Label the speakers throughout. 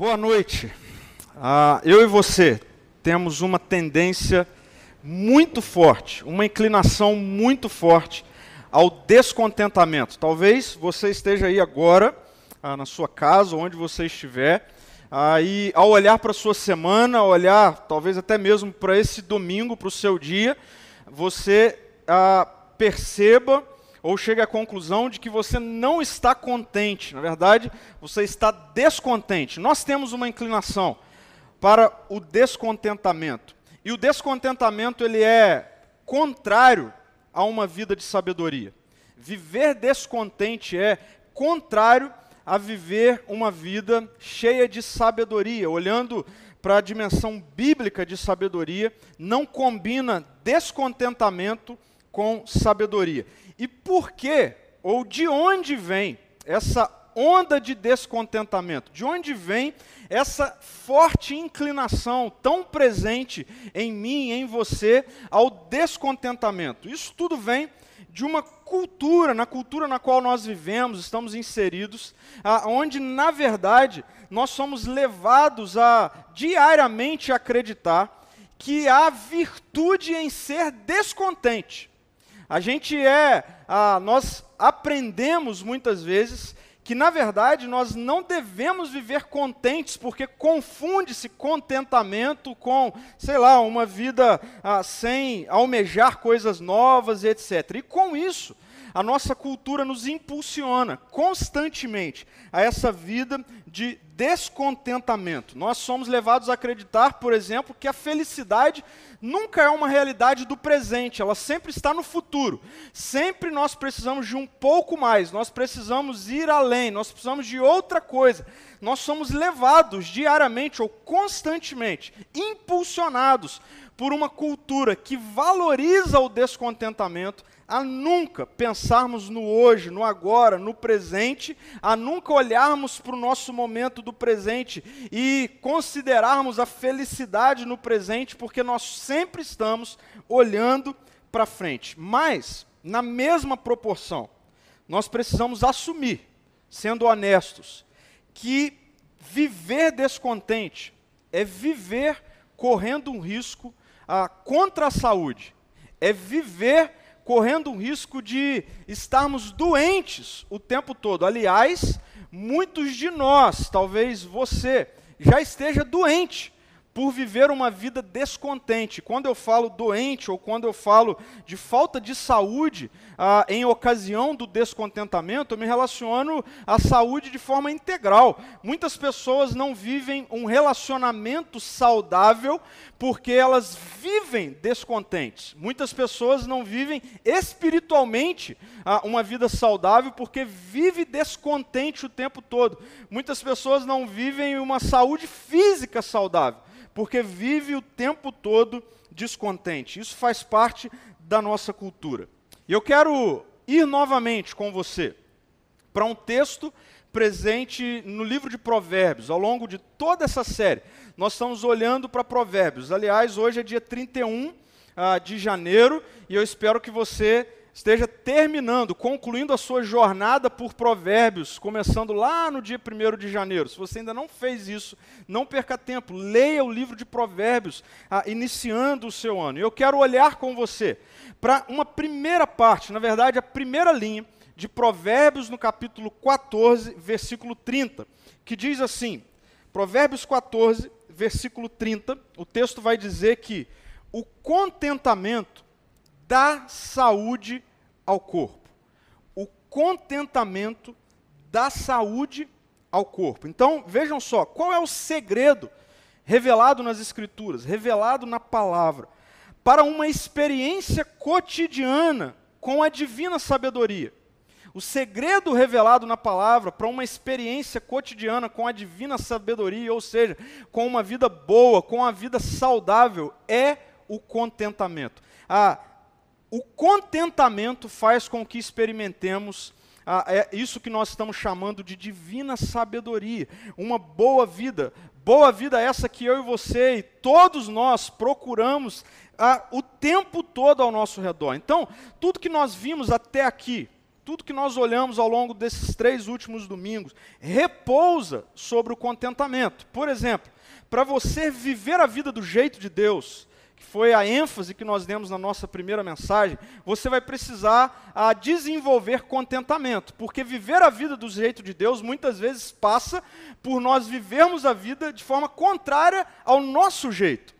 Speaker 1: Boa noite. Ah, eu e você temos uma tendência muito forte, uma inclinação muito forte ao descontentamento. Talvez você esteja aí agora, ah, na sua casa, onde você estiver, ah, e ao olhar para a sua semana, olhar talvez até mesmo para esse domingo, para o seu dia, você ah, perceba ou chegue à conclusão de que você não está contente. Na verdade, você está descontente. Nós temos uma inclinação para o descontentamento. E o descontentamento ele é contrário a uma vida de sabedoria. Viver descontente é contrário a viver uma vida cheia de sabedoria. Olhando para a dimensão bíblica de sabedoria, não combina descontentamento com sabedoria. E por que, ou de onde vem essa onda de descontentamento? De onde vem essa forte inclinação tão presente em mim, em você, ao descontentamento? Isso tudo vem de uma cultura, na cultura na qual nós vivemos, estamos inseridos, onde, na verdade, nós somos levados a diariamente acreditar que há virtude em ser descontente. A gente é, ah, nós aprendemos muitas vezes que na verdade nós não devemos viver contentes, porque confunde-se contentamento com, sei lá, uma vida ah, sem almejar coisas novas etc. E com isso, a nossa cultura nos impulsiona constantemente a essa vida de descontentamento. Nós somos levados a acreditar, por exemplo, que a felicidade nunca é uma realidade do presente, ela sempre está no futuro. Sempre nós precisamos de um pouco mais, nós precisamos ir além, nós precisamos de outra coisa. Nós somos levados diariamente ou constantemente, impulsionados por uma cultura que valoriza o descontentamento, a nunca pensarmos no hoje, no agora, no presente, a nunca olharmos para o nosso momento do presente e considerarmos a felicidade no presente, porque nós sempre estamos olhando para frente. Mas, na mesma proporção, nós precisamos assumir, sendo honestos, que viver descontente é viver correndo um risco ah, contra a saúde, é viver correndo um risco de estarmos doentes o tempo todo. Aliás, muitos de nós, talvez você, já esteja doente por viver uma vida descontente. Quando eu falo doente ou quando eu falo de falta de saúde ah, em ocasião do descontentamento, eu me relaciono à saúde de forma integral. Muitas pessoas não vivem um relacionamento saudável porque elas vivem descontentes. Muitas pessoas não vivem espiritualmente ah, uma vida saudável porque vive descontente o tempo todo. Muitas pessoas não vivem uma saúde física saudável porque vive o tempo todo descontente. Isso faz parte da nossa cultura. E eu quero ir novamente com você para um texto presente no livro de Provérbios. Ao longo de toda essa série, nós estamos olhando para Provérbios. Aliás, hoje é dia 31 uh, ah, de janeiro e eu espero que você esteja terminando, concluindo a sua jornada por Provérbios, começando lá no dia 1 de janeiro. Se você ainda não fez isso, não perca tempo, leia o livro de Provérbios, ah, iniciando o seu ano. Eu quero olhar com você para uma primeira parte, na verdade, a primeira linha de Provérbios no capítulo 14, versículo 30, que diz assim: Provérbios 14, versículo 30, o texto vai dizer que o contentamento dá saúde ao corpo. O contentamento dá saúde ao corpo. Então, vejam só, qual é o segredo revelado nas Escrituras, revelado na palavra, para uma experiência cotidiana com a divina sabedoria? O segredo revelado na palavra para uma experiência cotidiana com a divina sabedoria, ou seja, com uma vida boa, com a vida saudável, é o contentamento. A o contentamento faz com que experimentemos ah, é isso que nós estamos chamando de divina sabedoria, uma boa vida. Boa vida essa que eu e você e todos nós procuramos ah, o tempo todo ao nosso redor. Então, tudo que nós vimos até aqui, tudo que nós olhamos ao longo desses três últimos domingos, repousa sobre o contentamento. Por exemplo, para você viver a vida do jeito de Deus, foi a ênfase que nós demos na nossa primeira mensagem, você vai precisar a, ah, desenvolver contentamento, porque viver a vida do jeito de Deus muitas vezes passa por nós vivermos a vida de forma contrária ao nosso jeito.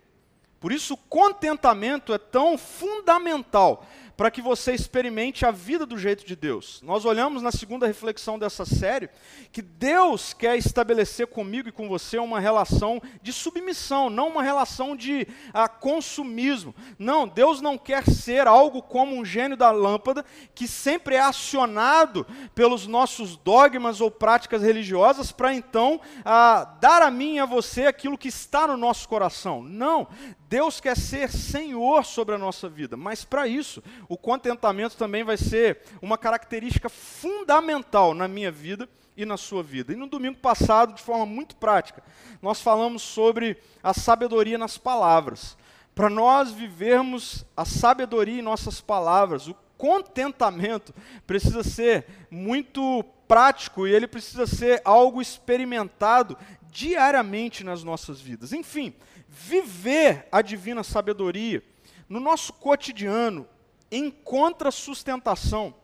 Speaker 1: Por isso, o contentamento é tão fundamental para que você experimente a vida do jeito de Deus. Nós olhamos na segunda reflexão dessa série que Deus quer estabelecer comigo e com você uma relação de submissão, não uma relação de a, ah, consumismo. Não, Deus não quer ser algo como um gênio da lâmpada que sempre é acionado pelos nossos dogmas ou práticas religiosas para então a, ah, dar a mim e a você aquilo que está no nosso coração. Não, Deus quer ser Senhor sobre a nossa vida, mas para isso, o contentamento também vai ser uma característica fundamental na minha vida e na sua vida. E no domingo passado, de forma muito prática, nós falamos sobre a sabedoria nas palavras. Para nós vivermos a sabedoria em nossas palavras, o contentamento precisa ser muito prático e ele precisa ser algo experimentado diariamente nas nossas vidas. Enfim, viver a divina sabedoria no nosso cotidiano encontra sustentação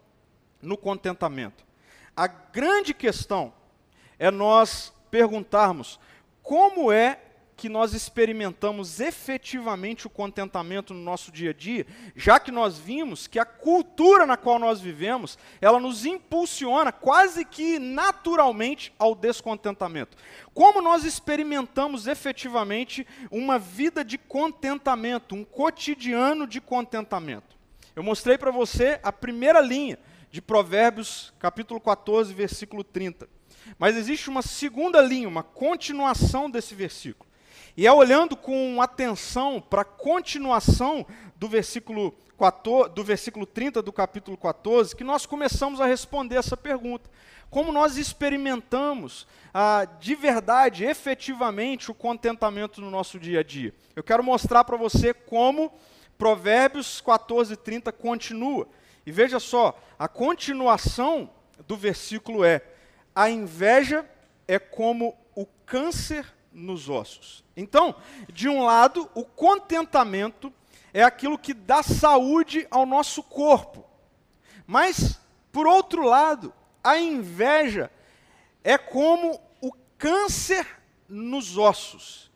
Speaker 1: no contentamento. A grande questão é nós perguntarmos como é que nós experimentamos efetivamente o contentamento no nosso dia a dia, já que nós vimos que a cultura na qual nós vivemos, ela nos impulsiona quase que naturalmente ao descontentamento. Como nós experimentamos efetivamente uma vida de contentamento, um cotidiano de contentamento? Eu mostrei para você a primeira linha de Provérbios, capítulo 14, versículo 30. Mas existe uma segunda linha, uma continuação desse versículo. E é olhando com atenção para a continuação do versículo, 14, do versículo 30 do capítulo 14 que nós começamos a responder essa pergunta. Como nós experimentamos ah, de verdade, efetivamente, o contentamento no nosso dia a dia? Eu quero mostrar para você como Provérbios 14, 30 continua. E veja só, a continuação do versículo é: a inveja é como o câncer nos ossos. Então, de um lado, o contentamento é aquilo que dá saúde ao nosso corpo. Mas, por outro lado, a inveja é como o câncer nos ossos.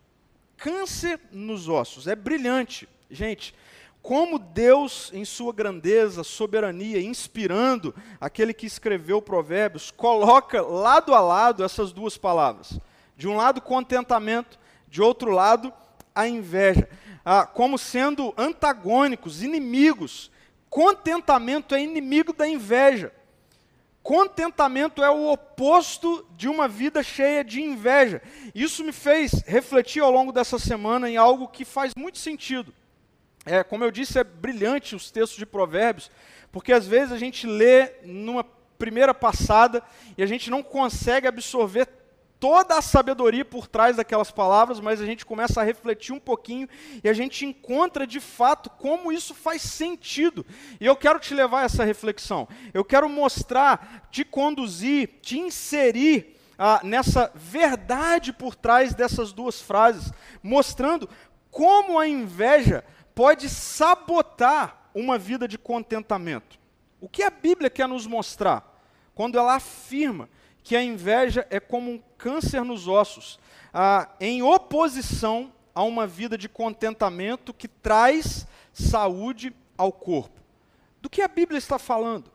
Speaker 1: Câncer nos ossos. É brilhante. Gente, como Deus, em sua grandeza, soberania, inspirando aquele que escreveu Provérbios, coloca lado a lado essas duas palavras. De um lado, contentamento, de outro lado, a inveja. Ah, como sendo antagônicos, inimigos. Contentamento é inimigo da inveja. Contentamento é o oposto de uma vida cheia de inveja. Isso me fez refletir ao longo dessa semana em algo que faz muito sentido. É, como eu disse, é brilhante os textos de Provérbios, porque às vezes a gente lê numa primeira passada e a gente não consegue absorver toda a sabedoria por trás daquelas palavras, mas a gente começa a refletir um pouquinho e a gente encontra de fato como isso faz sentido. E eu quero te levar a essa reflexão. Eu quero mostrar, te conduzir, te inserir ah, nessa verdade por trás dessas duas frases, mostrando como a inveja pode sabotar uma vida de contentamento. O que a Bíblia quer nos mostrar quando ela afirma que a inveja é como um câncer nos ossos, ah, em oposição a uma vida de contentamento que traz saúde ao corpo. Do que a Bíblia está falando?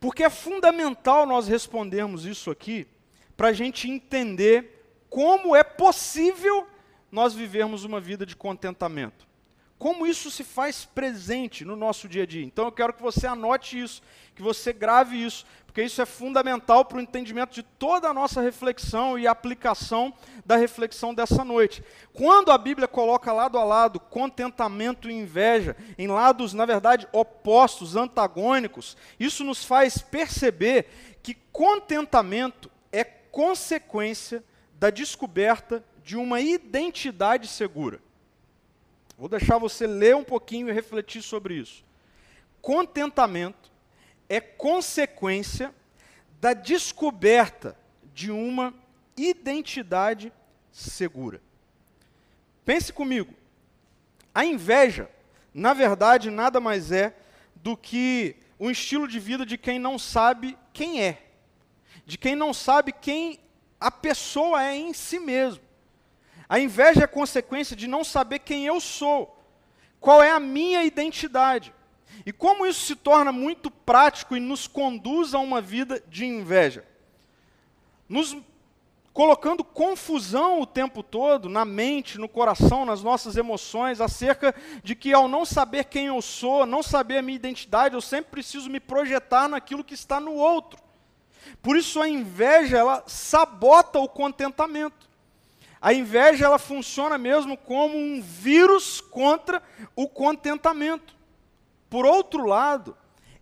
Speaker 1: Porque é fundamental nós respondermos isso aqui para a gente entender como é possível nós vivermos uma vida de contentamento. Como isso se faz presente no nosso dia a dia. Então eu quero que você anote isso, que você grave isso, porque isso é fundamental para o entendimento de toda a nossa reflexão e aplicação da reflexão dessa noite. Quando a Bíblia coloca lado a lado contentamento e inveja, em lados, na verdade, opostos, antagônicos, isso nos faz perceber que contentamento é consequência da descoberta de uma identidade segura. Vou deixar você ler um pouquinho e refletir sobre isso. Contentamento é consequência da descoberta de uma identidade segura. Pense comigo. A inveja, na verdade, nada mais é do que um estilo de vida de quem não sabe quem é, de quem não sabe quem a pessoa é em si mesmo. A inveja é consequência de não saber quem eu sou, qual é a minha identidade. E como isso se torna muito prático e nos conduz a uma vida de inveja? Nos colocando confusão o tempo todo na mente, no coração, nas nossas emoções, acerca de que ao não saber quem eu sou, não saber a minha identidade, eu sempre preciso me projetar naquilo que está no outro. Por isso a inveja, ela sabota o contentamento. A inveja, ela funciona mesmo como um vírus contra o contentamento. Por outro lado,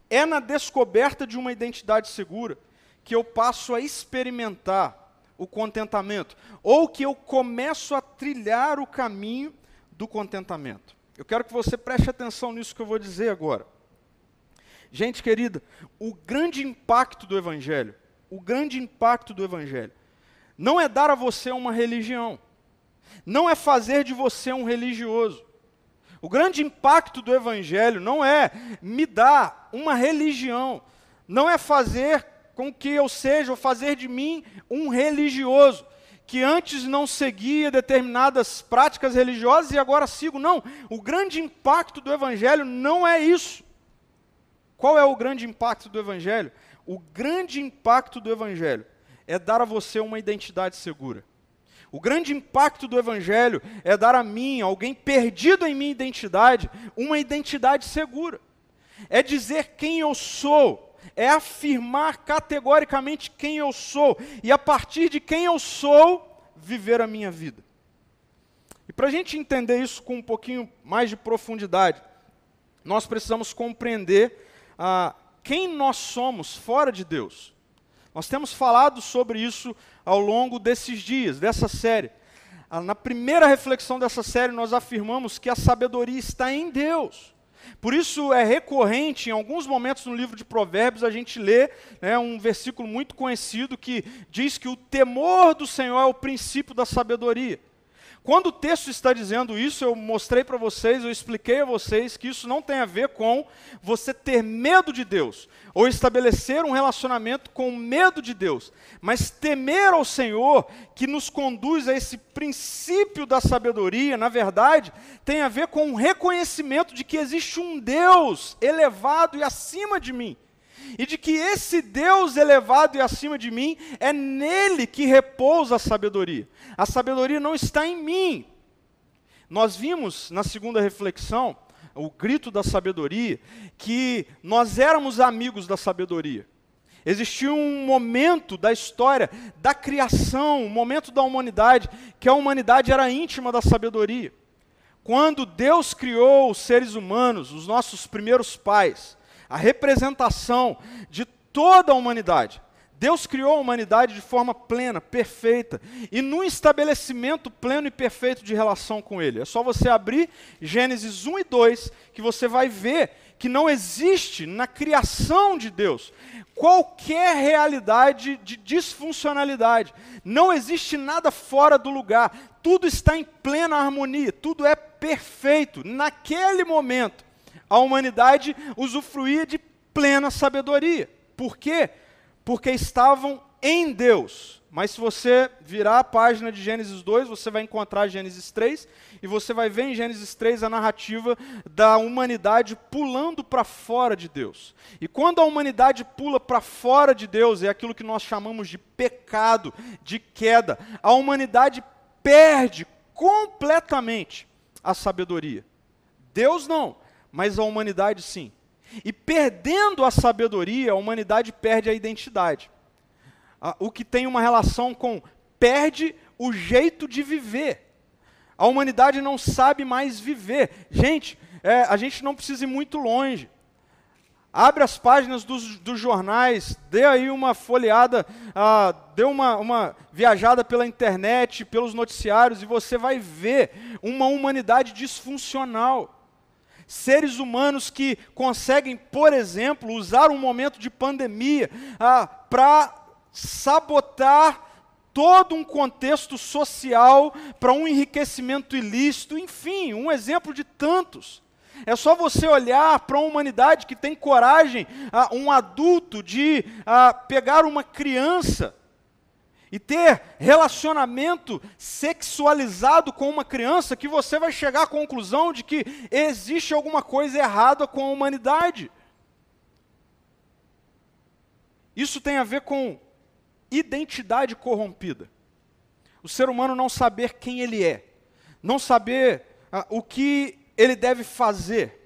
Speaker 1: é na descoberta de uma identidade segura que eu passo a experimentar o contentamento, ou que eu começo a trilhar o caminho do contentamento. Eu quero que você preste atenção nisso que eu vou dizer agora. Gente querida, o grande impacto do Evangelho, o grande impacto do Evangelho, não é dar a você uma religião, não é fazer de você um religioso. O grande impacto do Evangelho não é me dar uma religião, não é fazer com que eu seja, ou fazer de mim um religioso, que antes não seguia determinadas práticas religiosas e agora sigo. Não, o grande impacto do Evangelho não é isso. Qual é o grande impacto do Evangelho? O grande impacto do Evangelho é dar a você uma identidade segura. O grande impacto do Evangelho é dar a mim, alguém perdido em minha identidade, uma identidade segura. É dizer quem eu sou, é afirmar categoricamente quem eu sou e a partir de quem eu sou, viver a minha vida. E para a gente entender isso com um pouquinho mais de profundidade, nós precisamos compreender ah, quem nós somos fora de Deus. Nós temos falado sobre isso ao longo desses dias, dessa série. Ah, na primeira reflexão dessa série, nós afirmamos que a sabedoria está em Deus. Por isso é recorrente, em alguns momentos no livro de Provérbios, a gente lê né, um versículo muito conhecido que diz que o temor do Senhor é o princípio da sabedoria. Quando o texto está dizendo isso, eu mostrei para vocês, eu expliquei a vocês que isso não tem a ver com você ter medo de Deus, ou estabelecer um relacionamento com medo de Deus, mas temer ao Senhor, que nos conduz a esse princípio da sabedoria, na verdade, tem a ver com um reconhecimento de que existe um Deus elevado e acima de mim e de que esse Deus elevado e acima de mim é nele que repousa a sabedoria. A sabedoria não está em mim. Nós vimos na segunda reflexão, o grito da sabedoria, que nós éramos amigos da sabedoria. Existia um momento da história da criação, um momento da humanidade, que a humanidade era íntima da sabedoria. Quando Deus criou os seres humanos, os nossos primeiros pais, a representação de toda a humanidade. Deus criou a humanidade de forma plena, perfeita, e num estabelecimento pleno e perfeito de relação com Ele. É só você abrir Gênesis 1 e 2, que você vai ver que não existe na criação de Deus qualquer realidade de disfuncionalidade. Não existe nada fora do lugar. Tudo está em plena harmonia, tudo é perfeito. Naquele momento, a humanidade usufruía de plena sabedoria. Por quê? Porque estavam em Deus. Mas se você virar a página de Gênesis 2, você vai encontrar Gênesis 3, e você vai ver em Gênesis 3 a narrativa da humanidade pulando para fora de Deus. E quando a humanidade pula para fora de Deus, é aquilo que nós chamamos de pecado, de queda, a humanidade perde completamente a sabedoria. Deus não mas a humanidade sim. E perdendo a sabedoria, a humanidade perde a identidade. O que tem uma relação com perde o jeito de viver. A humanidade não sabe mais viver. Gente, é, a gente não precisa ir muito longe. Abre as páginas dos, dos jornais, dê aí uma folheada, ah, dê uma, uma viajada pela internet, pelos noticiários, e você vai ver uma humanidade disfuncional Seres humanos que conseguem, por exemplo, usar um momento de pandemia ah, para sabotar todo um contexto social para um enriquecimento ilícito, enfim, um exemplo de tantos. É só você olhar para a humanidade que tem coragem, ah, um adulto, de ah, pegar uma criança e ter relacionamento sexualizado com uma criança, que você vai chegar à conclusão de que existe alguma coisa errada com a humanidade. Isso tem a ver com identidade corrompida. O ser humano não saber quem ele é, não saber ah, o que ele deve fazer.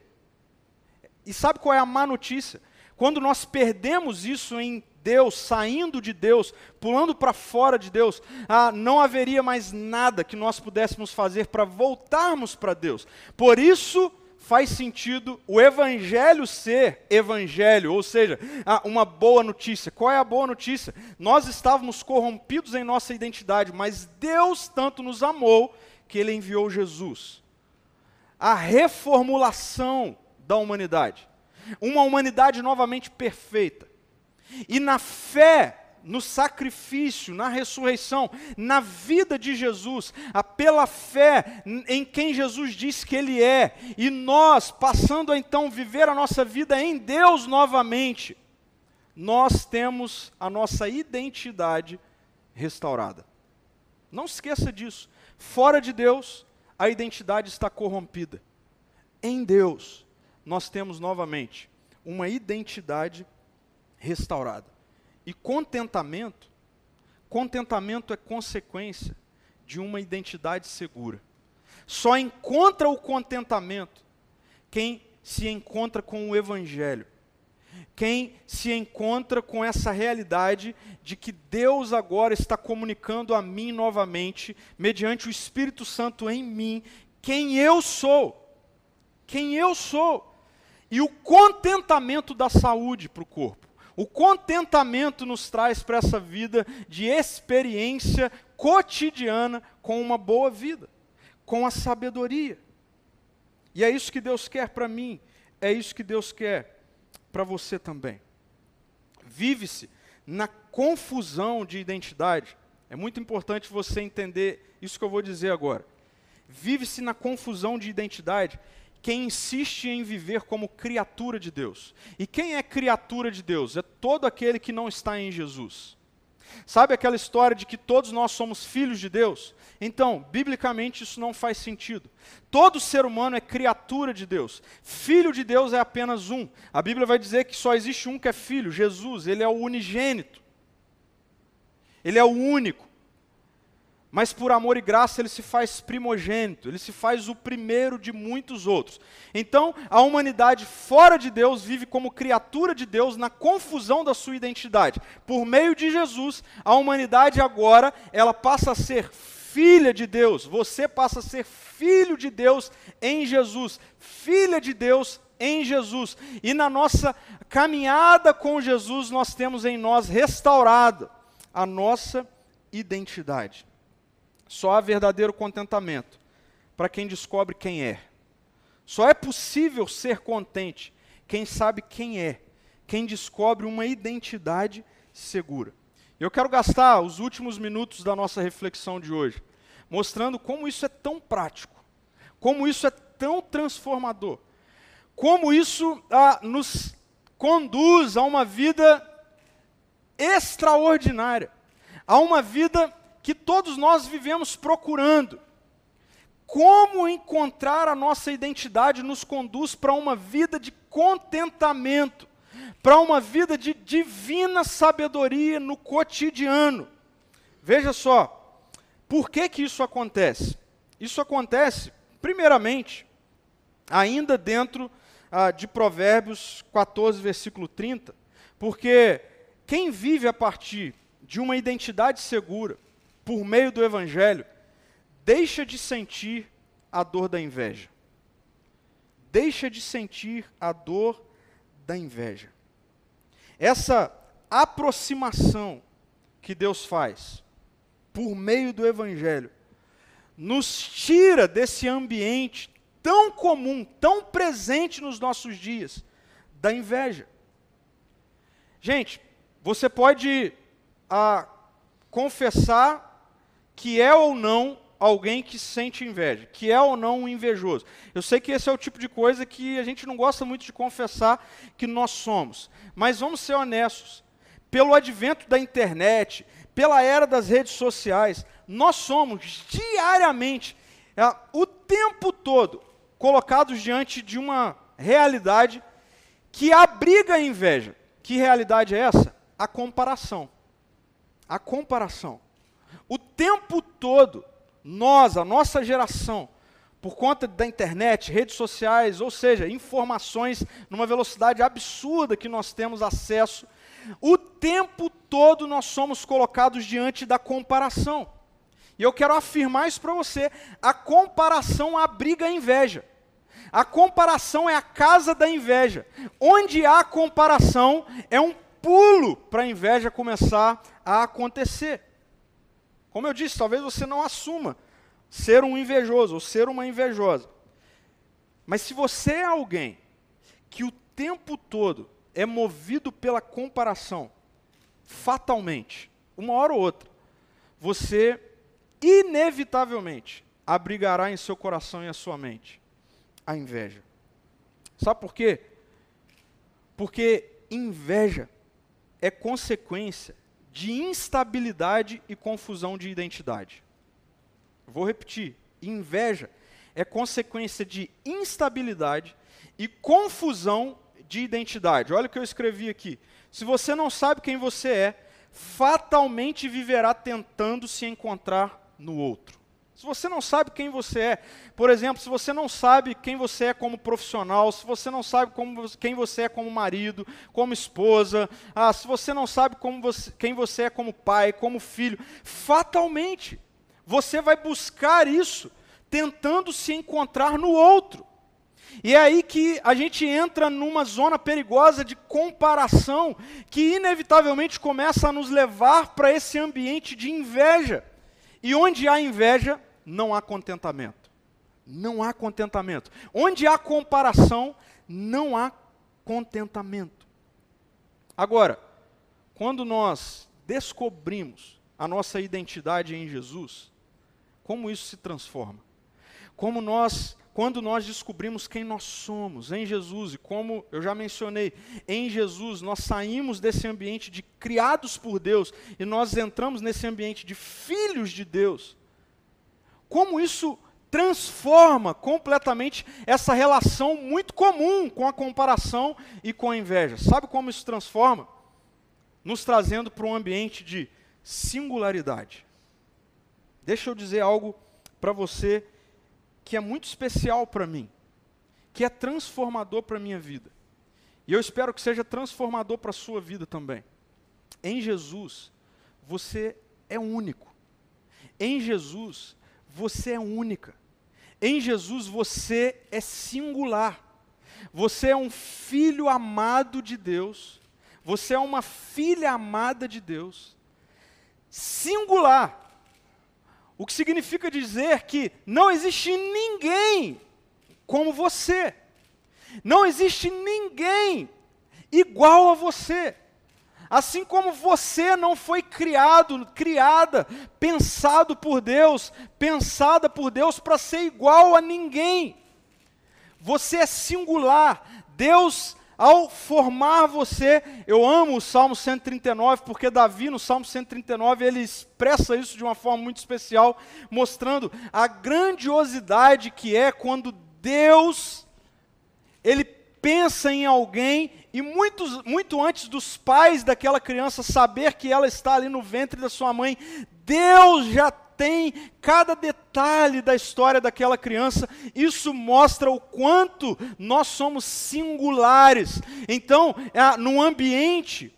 Speaker 1: E sabe qual é a má notícia? Quando nós perdemos isso em Deus, saindo de Deus, pulando para fora de Deus, ah, não haveria mais nada que nós pudéssemos fazer para voltarmos para Deus. Por isso faz sentido o evangelho ser evangelho, ou seja, ah, uma boa notícia. Qual é a boa notícia? Nós estávamos corrompidos em nossa identidade, mas Deus tanto nos amou que ele enviou Jesus. A reformulação da humanidade. Uma humanidade novamente perfeita e na fé, no sacrifício, na ressurreição, na vida de Jesus, pela fé em quem Jesus diz que Ele é, e nós passando a então viver a nossa vida em Deus novamente, nós temos a nossa identidade restaurada. Não esqueça disso. Fora de Deus, a identidade está corrompida. Em Deus, nós temos novamente uma identidade restaurada. E contentamento, contentamento é consequência de uma identidade segura. Só encontra o contentamento quem se encontra com o Evangelho. Quem se encontra com essa realidade de que Deus agora está comunicando a mim novamente, mediante o Espírito Santo em mim, quem eu sou. Quem eu sou. E o contentamento da saúde para o corpo. O contentamento nos traz para essa vida de experiência cotidiana com uma boa vida, com a sabedoria. E é isso que Deus quer para mim, é isso que Deus quer para você também. Vive-se na confusão de identidade. É muito importante você entender isso que eu vou dizer agora. Vive-se na confusão de identidade quem insiste em viver como criatura de Deus. E quem é criatura de Deus? É todo aquele que não está em Jesus. Sabe aquela história de que todos nós somos filhos de Deus? Então, biblicamente isso não faz sentido. Todo ser humano é criatura de Deus. Filho de Deus é apenas um. A Bíblia vai dizer que só existe um que é filho, Jesus, ele é o unigênito. Ele é o único mas por amor e graça ele se faz primogênito, ele se faz o primeiro de muitos outros. Então, a humanidade fora de Deus vive como criatura de Deus na confusão da sua identidade. Por meio de Jesus, a humanidade agora, ela passa a ser filha de Deus. Você passa a ser filho de Deus em Jesus, filha de Deus em Jesus. E na nossa caminhada com Jesus, nós temos em nós restaurada a nossa identidade. Só há verdadeiro contentamento para quem descobre quem é. Só é possível ser contente quem sabe quem é, quem descobre uma identidade segura. Eu quero gastar os últimos minutos da nossa reflexão de hoje mostrando como isso é tão prático, como isso é tão transformador, como isso ah, nos conduz a uma vida extraordinária, a uma vida que todos nós vivemos procurando. Como encontrar a nossa identidade nos conduz para uma vida de contentamento, para uma vida de divina sabedoria no cotidiano. Veja só, por que que isso acontece? Isso acontece, primeiramente, ainda dentro ah, de Provérbios 14, versículo 30, porque quem vive a partir de uma identidade segura, por meio do Evangelho, deixa de sentir a dor da inveja. Deixa de sentir a dor da inveja. Essa aproximação que Deus faz por meio do Evangelho nos tira desse ambiente tão comum, tão presente nos nossos dias, da inveja. Gente, você pode ah, confessar que é ou não alguém que sente inveja, que é ou não um invejoso. Eu sei que esse é o tipo de coisa que a gente não gosta muito de confessar que nós somos, mas vamos ser honestos. Pelo advento da internet, pela era das redes sociais, nós somos diariamente, é, o tempo todo, colocados diante de uma realidade que abriga a inveja. Que realidade é essa? A comparação. A comparação. O tempo todo, nós, a nossa geração, por conta da internet, redes sociais, ou seja, informações numa velocidade absurda que nós temos acesso, o tempo todo nós somos colocados diante da comparação. E eu quero afirmar isso para você: a comparação abriga a inveja. A comparação é a casa da inveja. Onde há comparação, é um pulo para a inveja começar a acontecer. Como eu disse, talvez você não assuma ser um invejoso ou ser uma invejosa. Mas se você é alguém que o tempo todo é movido pela comparação, fatalmente, uma hora ou outra, você inevitavelmente abrigará em seu coração e a sua mente a inveja. Sabe por quê? Porque inveja é consequência de instabilidade e confusão de identidade. Vou repetir: inveja é consequência de instabilidade e confusão de identidade. Olha o que eu escrevi aqui. Se você não sabe quem você é, fatalmente viverá tentando se encontrar no outro. Se você não sabe quem você é, por exemplo, se você não sabe quem você é como profissional, se você não sabe como, quem você é como marido, como esposa, ah, se você não sabe você, quem você é como pai, como filho, fatalmente você vai buscar isso tentando se encontrar no outro. E é aí que a gente entra numa zona perigosa de comparação que inevitavelmente começa a nos levar para esse ambiente de inveja. E onde há inveja, não há contentamento. Não há contentamento. Onde há comparação, não há contentamento. Agora, quando nós descobrimos a nossa identidade em Jesus, como isso se transforma? Como nós quando nós descobrimos quem nós somos em Jesus, e como eu já mencionei, em Jesus nós saímos desse ambiente de criados por Deus e nós entramos nesse ambiente de filhos de Deus, como isso transforma completamente essa relação muito comum com a comparação e com a inveja. Sabe como isso transforma? Nos trazendo para um ambiente de singularidade. Deixa eu dizer algo para você que é muito especial para mim, que é transformador para a minha vida. E eu espero que seja transformador para a sua vida também. Em Jesus, você é único. Em Jesus, você é única. Em Jesus, você é singular. Você é um filho amado de Deus. Você é uma filha amada de Deus. Singular. O que significa dizer que não existe ninguém como você. Não existe ninguém igual a você. Assim como você não foi criado, criada, pensado por Deus, pensada por Deus para ser igual a ninguém. Você é singular. Deus ao formar você, eu amo o Salmo 139, porque Davi, no Salmo 139, ele expressa isso de uma forma muito especial, mostrando a grandiosidade que é quando Deus, ele pensa em alguém, e muito antes dos pais daquela criança saber que ela está ali no ventre da sua mãe, Deus já tem cada detalhe da história daquela criança, isso mostra o quanto nós somos singulares. Então, é, num ambiente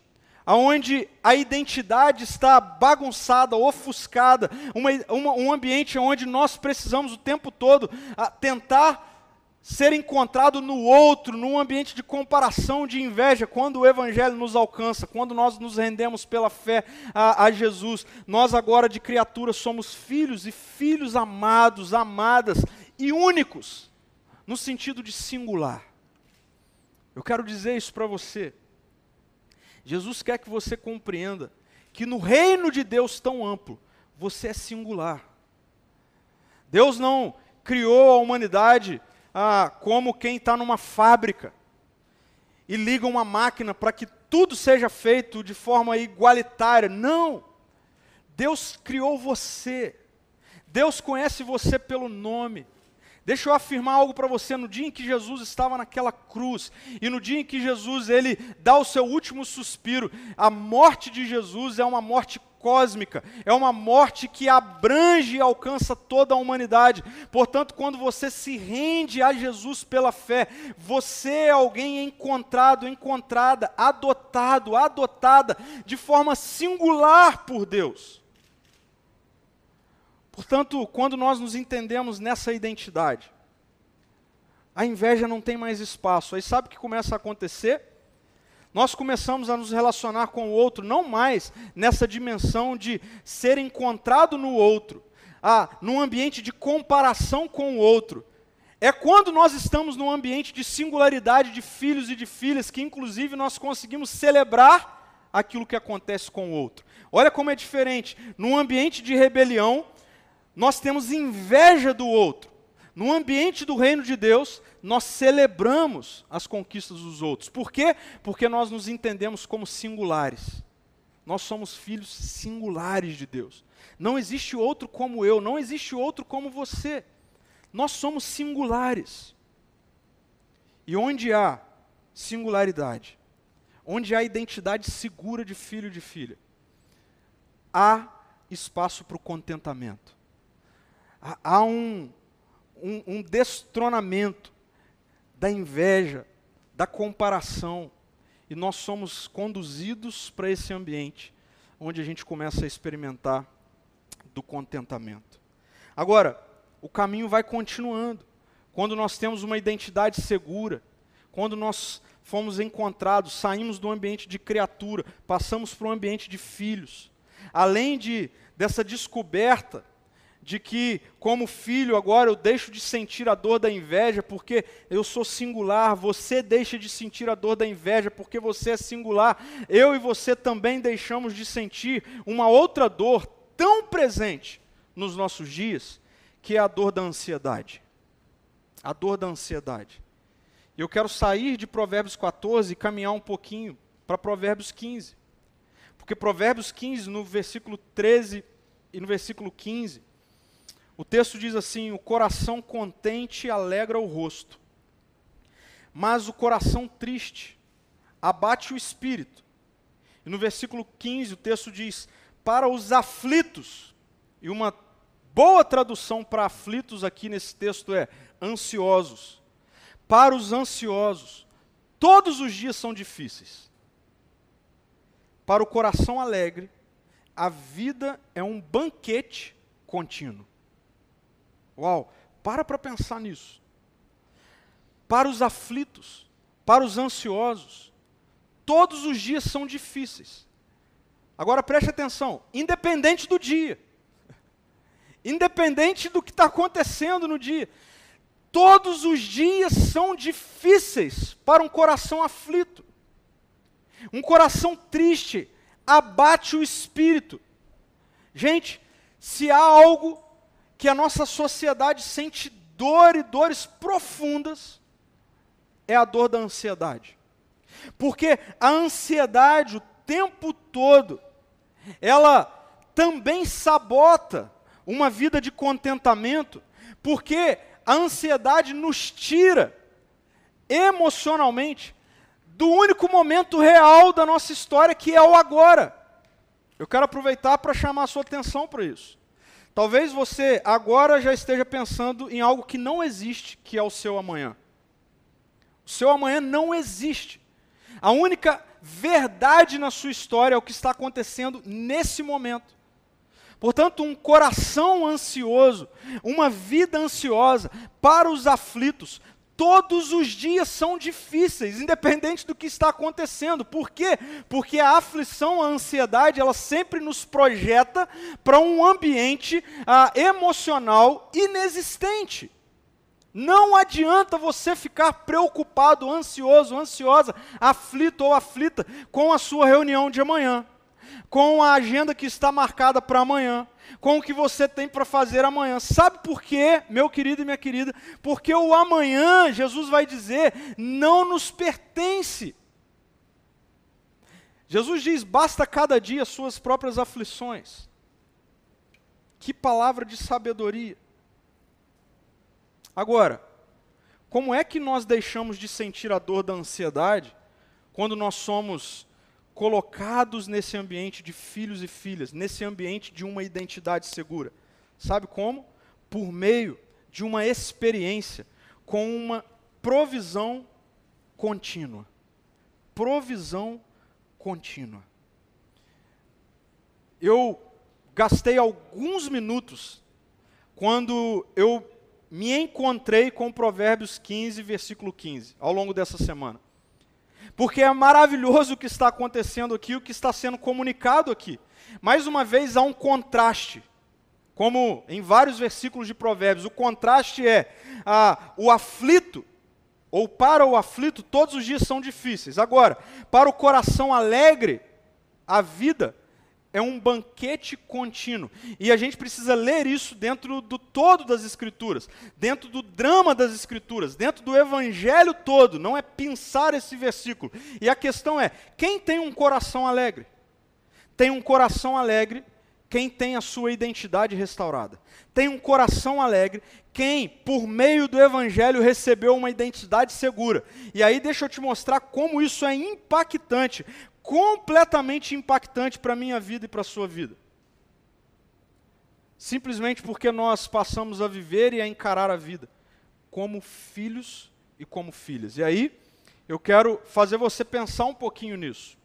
Speaker 1: onde a identidade está bagunçada, ofuscada, uma, uma, um ambiente onde nós precisamos o tempo todo tentar ser encontrado no outro, num ambiente de comparação, de inveja, quando o Evangelho nos alcança, quando nós nos rendemos pela fé a, a, Jesus, nós agora de criatura somos filhos e filhos amados, amadas e únicos. no sentido de singular. Eu quero dizer isso para você. Jesus quer que você compreenda que no reino de Deus tão amplo, você é singular. Deus não criou a humanidade ah, como quem está numa fábrica e liga uma máquina para que tudo seja feito de forma igualitária. Não! Deus criou você. Deus conhece você pelo nome. Deixa eu afirmar algo para você. No dia em que Jesus estava naquela cruz, e no dia em que Jesus ele dá o seu último suspiro, a morte de Jesus é uma morte cósmica, é uma morte que abrange e alcança toda a humanidade. Portanto, quando você se rende a Jesus pela fé, você é alguém encontrado, encontrada, adotado, adotada de forma singular por Deus. Portanto, quando nós nos entendemos nessa identidade, a inveja não tem mais espaço. Aí sabe o que começa a acontecer? Nós começamos a nos relacionar com o outro, não mais nessa dimensão de ser encontrado no outro, ah, num ambiente de comparação com o outro. É quando nós estamos num ambiente de singularidade de filhos e de filhas que, inclusive, nós conseguimos celebrar aquilo que acontece com o outro. Olha como é diferente. Num ambiente de rebelião, nós temos inveja do outro. No ambiente do reino de Deus, nós celebramos as conquistas dos outros. Por quê? Porque nós nos entendemos como singulares. Nós somos filhos singulares de Deus. Não existe outro como eu, não existe outro como você. Nós somos singulares. E onde há singularidade, onde há identidade segura de filho e de filha, há espaço para o contentamento há um, um, um destronamento da inveja, da comparação, e nós somos conduzidos para esse ambiente onde a gente começa a experimentar do contentamento. Agora, o caminho vai continuando. Quando nós temos uma identidade segura, quando nós fomos encontrados, saímos do ambiente de criatura, passamos para um ambiente de filhos. Além de dessa descoberta de que, como filho, agora eu deixo de sentir a dor da inveja porque eu sou singular, você deixa de sentir a dor da inveja porque você é singular, eu e você também deixamos de sentir uma outra dor tão presente nos nossos dias, que é a dor da ansiedade. A dor da ansiedade. Eu quero sair de Provérbios 14 e caminhar um pouquinho para Provérbios 15. Porque Provérbios 15, no versículo 13 e no versículo 15, o texto diz assim: o coração contente alegra o rosto, mas o coração triste abate o espírito. E no versículo 15 o texto diz: para os aflitos, e uma boa tradução para aflitos aqui nesse texto é ansiosos. Para os ansiosos, todos os dias são difíceis. Para o coração alegre, a vida é um banquete contínuo. Uau, para para pensar nisso. Para os aflitos, para os ansiosos, todos os dias são difíceis. Agora preste atenção, independente do dia, independente do que está acontecendo no dia, todos os dias são difíceis para um coração aflito. Um coração triste abate o espírito. Gente, se há algo que a nossa sociedade sente dor e dores profundas é a dor da ansiedade. Porque a ansiedade o tempo todo, ela também sabota uma vida de contentamento, porque a ansiedade nos tira emocionalmente do único momento real da nossa história, que é o agora. Eu quero aproveitar para chamar a sua atenção para isso. Talvez você agora já esteja pensando em algo que não existe, que é o seu amanhã. O seu amanhã não existe. A única verdade na sua história é o que está acontecendo nesse momento. Portanto, um coração ansioso, uma vida ansiosa para os aflitos, Todos os dias são difíceis, independente do que está acontecendo. Por quê? Porque a aflição, a ansiedade, ela sempre nos projeta para um ambiente ah, emocional inexistente. Não adianta você ficar preocupado, ansioso, ansiosa, aflito ou aflita com a sua reunião de amanhã, com a agenda que está marcada para amanhã, com o que você tem para fazer amanhã. Sabe por quê, meu querido e minha querida? Porque o amanhã, Jesus vai dizer, não nos pertence. Jesus diz: basta cada dia suas próprias aflições. Que palavra de sabedoria. Agora, como é que nós deixamos de sentir a dor da ansiedade quando nós somos colocados nesse ambiente de filhos e filhas, nesse ambiente de uma identidade segura? Sabe como? Por meio de uma experiência com uma provisão contínua. Provisão contínua. Eu gastei alguns minutos quando eu me encontrei com Provérbios 15, versículo 15, ao longo dessa semana. Porque é maravilhoso o que está acontecendo aqui, o que está sendo comunicado aqui. Mais uma vez há um contraste, como em vários versículos de Provérbios. O contraste é ah, o aflito ou para o aflito, todos os dias são difíceis. Agora, para o coração alegre, a vida é um banquete contínuo. E a gente precisa ler isso dentro do todo das Escrituras, dentro do drama das Escrituras, dentro do Evangelho todo, não é pensar esse versículo. E a questão é: quem tem um coração alegre? Tem um coração alegre quem tem a sua identidade restaurada. Tem um coração alegre quem, por meio do Evangelho, recebeu uma identidade segura. E aí, deixa eu te mostrar como isso é impactante, completamente impactante para a minha vida e para a sua vida. Simplesmente porque nós passamos a viver e a encarar a vida como filhos e como filhas. E aí, eu quero fazer você pensar um pouquinho nisso.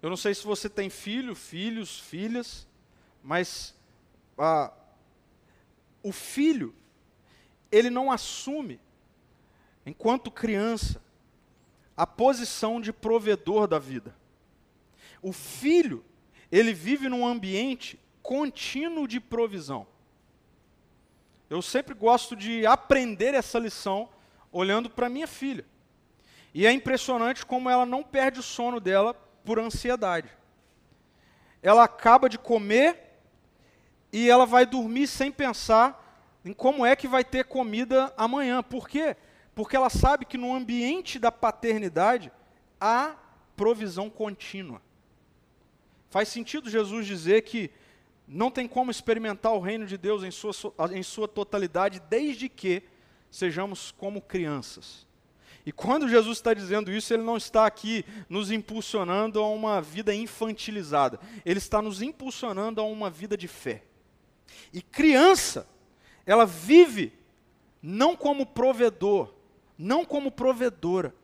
Speaker 1: Eu não sei se você tem filho, filhos, filhas, mas ah, o filho, ele não assume, enquanto criança, a posição de provedor da vida. O filho, ele vive num ambiente contínuo de provisão. Eu sempre gosto de aprender essa lição olhando para minha filha. E é impressionante como ela não perde o sono dela por ansiedade. Ela acaba de comer e ela vai dormir sem pensar em como é que vai ter comida amanhã. Por quê? Porque ela sabe que no ambiente da paternidade há provisão contínua. Faz sentido Jesus dizer que não tem como experimentar o reino de Deus em sua, em sua totalidade, desde que sejamos como crianças. E quando Jesus está dizendo isso, ele não está aqui nos impulsionando a uma vida infantilizada, ele está nos impulsionando a uma vida de fé. E criança, ela vive não como provedor, não como provedora,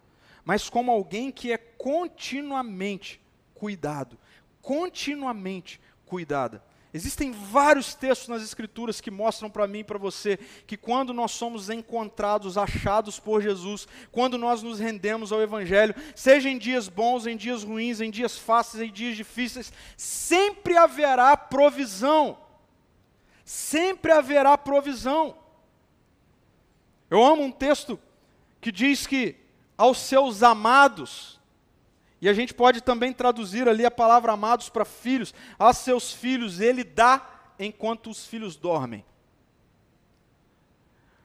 Speaker 1: mas como alguém que é continuamente cuidado, continuamente cuidada. Existem vários textos nas Escrituras que mostram para mim e para você que quando nós somos encontrados, achados por Jesus, quando nós nos rendemos ao Evangelho, seja em dias bons, em dias ruins, em dias fáceis, em dias difíceis, sempre haverá provisão sempre haverá provisão. Eu amo um texto que diz que aos seus amados, e a gente pode também traduzir ali a palavra amados para filhos, a seus filhos ele dá enquanto os filhos dormem.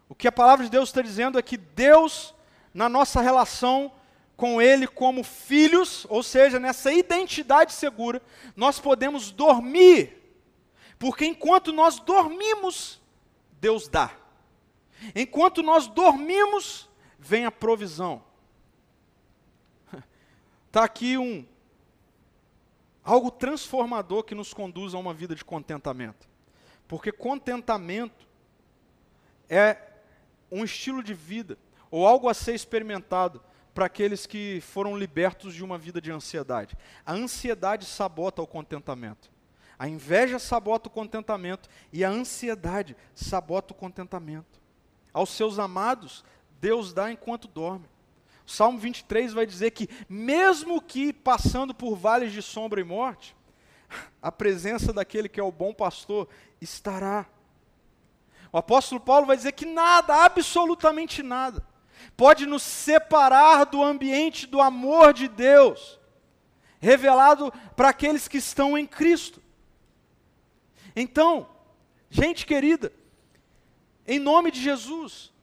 Speaker 1: O que a palavra de Deus está dizendo é que Deus, na nossa relação com Ele como filhos, ou seja, nessa identidade segura, nós podemos dormir porque enquanto nós dormimos, Deus dá. Enquanto nós dormimos, vem a provisão. Está aqui um algo transformador que nos conduz a uma vida de contentamento. Porque contentamento é um estilo de vida ou algo a ser experimentado para aqueles que foram libertos de uma vida de ansiedade. A ansiedade sabota o contentamento. A inveja sabota o contentamento e a ansiedade sabota o contentamento. Aos seus amados, Deus dá enquanto dorme. O Salmo 23 vai dizer que, mesmo que passando por vales de sombra e morte, a presença daquele que é o bom pastor estará. O apóstolo Paulo vai dizer que nada, absolutamente nada, pode nos separar do ambiente do amor de Deus, revelado para aqueles que estão em Cristo. Então, gente querida, em nome de Jesus,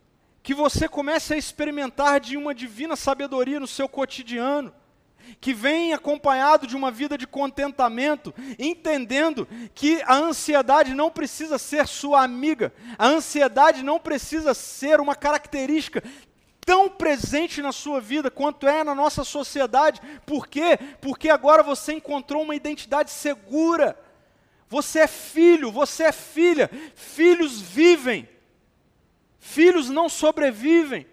Speaker 1: que você comece a experimentar de uma divina sabedoria no seu cotidiano, que vem acompanhado de uma vida de contentamento, entendendo que a ansiedade não precisa ser sua amiga, a ansiedade não precisa ser uma característica tão presente na sua vida quanto é na nossa sociedade. Por quê? Porque agora você encontrou uma identidade segura. Você é filho, você é filha. Filhos vivem. Filhos não sobrevivem.